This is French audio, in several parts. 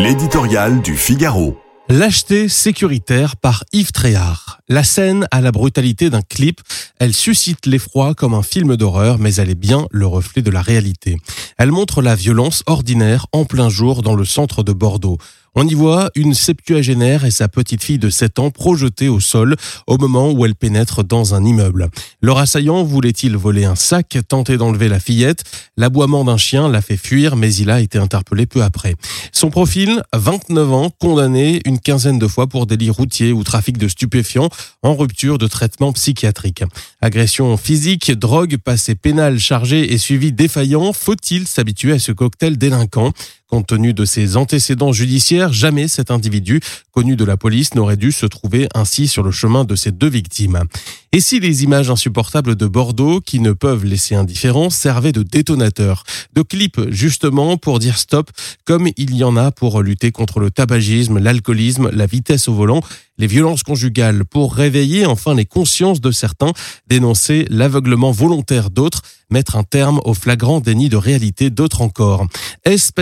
L'éditorial du Figaro. Lâcheté sécuritaire par Yves Tréhard. La scène a la brutalité d'un clip. Elle suscite l'effroi comme un film d'horreur, mais elle est bien le reflet de la réalité. Elle montre la violence ordinaire en plein jour dans le centre de Bordeaux. On y voit une septuagénaire et sa petite fille de 7 ans projetées au sol au moment où elle pénètre dans un immeuble. Leur assaillant voulait-il voler un sac, tenter d'enlever la fillette? L'aboiement d'un chien l'a fait fuir, mais il a été interpellé peu après. Son profil, 29 ans, condamné une quinzaine de fois pour délit routier ou trafic de stupéfiants en rupture de traitement psychiatrique. Agression physique, drogue, passé pénal chargé et suivi défaillant, faut-il s'habituer à ce cocktail délinquant? Compte tenu de ses antécédents judiciaires, jamais cet individu, connu de la police, n'aurait dû se trouver ainsi sur le chemin de ses deux victimes. Et si les images insupportables de Bordeaux, qui ne peuvent laisser indifférent, servaient de détonateur, de clip justement pour dire stop, comme il y en a pour lutter contre le tabagisme, l'alcoolisme, la vitesse au volant, les violences conjugales, pour réveiller enfin les consciences de certains, dénoncer l'aveuglement volontaire d'autres, mettre un terme au flagrant déni de réalité d'autres encore. Est-ce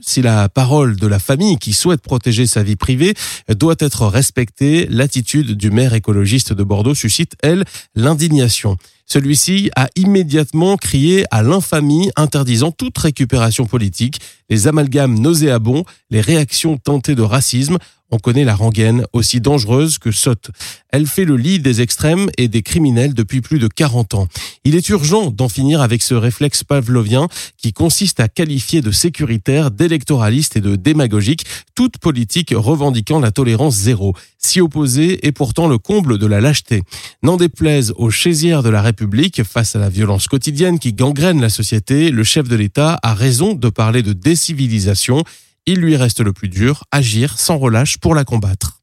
si la parole de la famille qui souhaite protéger sa vie privée doit être respectée L'attitude du maire écologiste de Bordeaux suscite, elle, l'indignation. Celui-ci a immédiatement crié à l'infamie, interdisant toute récupération politique, les amalgames nauséabonds, les réactions tentées de racisme, on connaît la rengaine, aussi dangereuse que sotte. Elle fait le lit des extrêmes et des criminels depuis plus de 40 ans. Il est urgent d'en finir avec ce réflexe pavlovien qui consiste à qualifier de sécuritaire, d'électoraliste et de démagogique toute politique revendiquant la tolérance zéro. Si opposé est pourtant le comble de la lâcheté. N'en déplaise aux chaisières de la République face à la violence quotidienne qui gangrène la société, le chef de l'État a raison de parler de décivilisation il lui reste le plus dur, agir sans relâche pour la combattre.